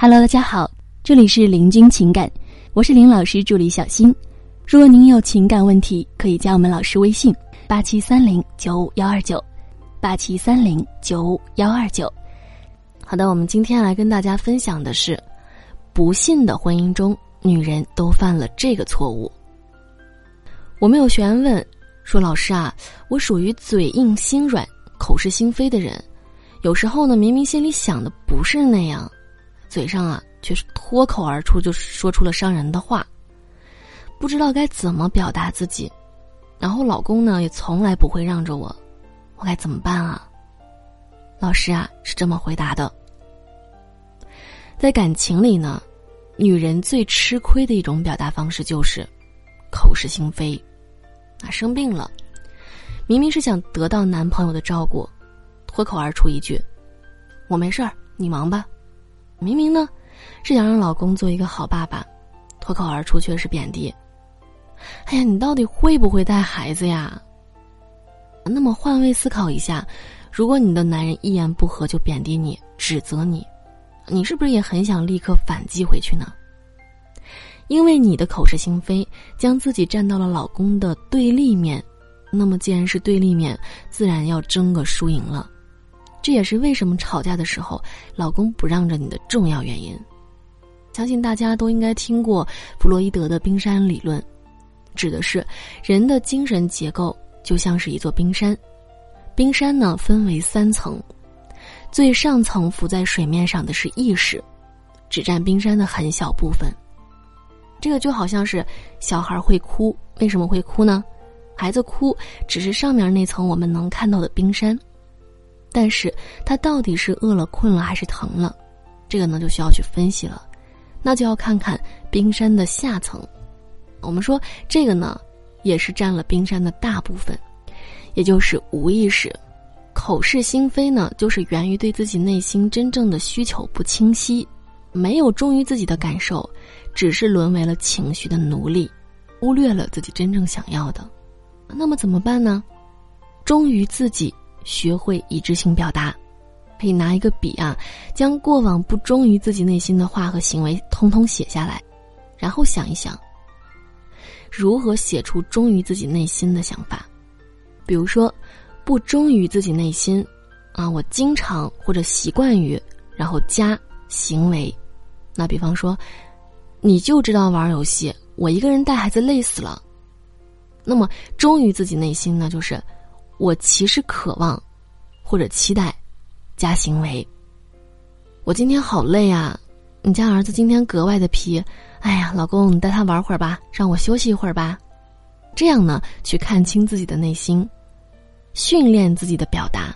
Hello，大家好，这里是林君情感，我是林老师助理小新。如果您有情感问题，可以加我们老师微信：八七三零九五幺二九，八七三零九五幺二九。好的，我们今天来跟大家分享的是，不幸的婚姻中，女人都犯了这个错误。我们有学员问说：“老师啊，我属于嘴硬心软、口是心非的人，有时候呢，明明心里想的不是那样，嘴上啊却是脱口而出就说出了伤人的话。”不知道该怎么表达自己，然后老公呢也从来不会让着我，我该怎么办啊？老师啊是这么回答的：在感情里呢，女人最吃亏的一种表达方式就是口是心非。啊，生病了，明明是想得到男朋友的照顾，脱口而出一句：“我没事儿，你忙吧。”明明呢是想让老公做一个好爸爸，脱口而出却是贬低。哎呀，你到底会不会带孩子呀？那么换位思考一下，如果你的男人一言不合就贬低你、指责你，你是不是也很想立刻反击回去呢？因为你的口是心非，将自己站到了老公的对立面，那么既然是对立面，自然要争个输赢了。这也是为什么吵架的时候，老公不让着你的重要原因。相信大家都应该听过弗洛伊德的冰山理论。指的是人的精神结构就像是一座冰山，冰山呢分为三层，最上层浮在水面上的是意识，只占冰山的很小部分。这个就好像是小孩会哭，为什么会哭呢？孩子哭只是上面那层我们能看到的冰山，但是他到底是饿了、困了还是疼了，这个呢就需要去分析了，那就要看看冰山的下层。我们说这个呢，也是占了冰山的大部分，也就是无意识，口是心非呢，就是源于对自己内心真正的需求不清晰，没有忠于自己的感受，只是沦为了情绪的奴隶，忽略了自己真正想要的。那么怎么办呢？忠于自己，学会一致性表达，可以拿一个笔啊，将过往不忠于自己内心的话和行为通通写下来，然后想一想。如何写出忠于自己内心的想法？比如说，不忠于自己内心，啊，我经常或者习惯于，然后加行为。那比方说，你就知道玩游戏，我一个人带孩子累死了。那么忠于自己内心呢？就是我其实渴望或者期待，加行为。我今天好累啊，你家儿子今天格外的皮。哎呀，老公，你带他玩会儿吧，让我休息一会儿吧。这样呢，去看清自己的内心，训练自己的表达。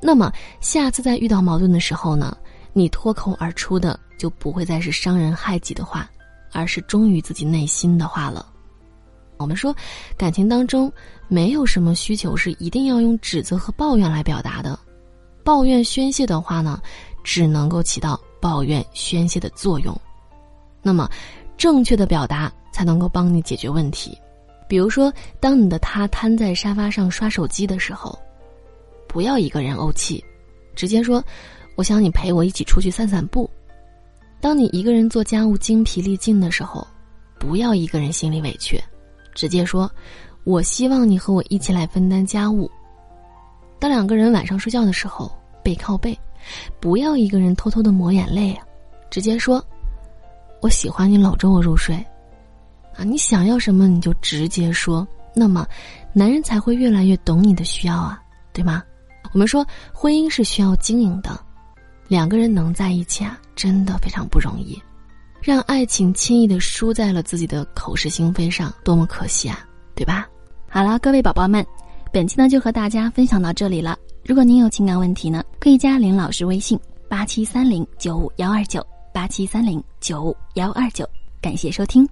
那么，下次在遇到矛盾的时候呢，你脱口而出的就不会再是伤人害己的话，而是忠于自己内心的话了。我们说，感情当中没有什么需求是一定要用指责和抱怨来表达的。抱怨宣泄的话呢，只能够起到抱怨宣泄的作用。那么，正确的表达才能够帮你解决问题。比如说，当你的他瘫在沙发上刷手机的时候，不要一个人怄气，直接说：“我想你陪我一起出去散散步。”当你一个人做家务精疲力尽的时候，不要一个人心里委屈，直接说：“我希望你和我一起来分担家务。”当两个人晚上睡觉的时候，背靠背，不要一个人偷偷的抹眼泪啊，直接说。我喜欢你搂着我入睡，啊，你想要什么你就直接说，那么，男人才会越来越懂你的需要啊，对吗？我们说婚姻是需要经营的，两个人能在一起啊，真的非常不容易，让爱情轻易的输在了自己的口是心非上，多么可惜啊，对吧？好了，各位宝宝们，本期呢就和大家分享到这里了。如果您有情感问题呢，可以加林老师微信八七三零九五幺二九。八七三零九五幺二九，感谢收听。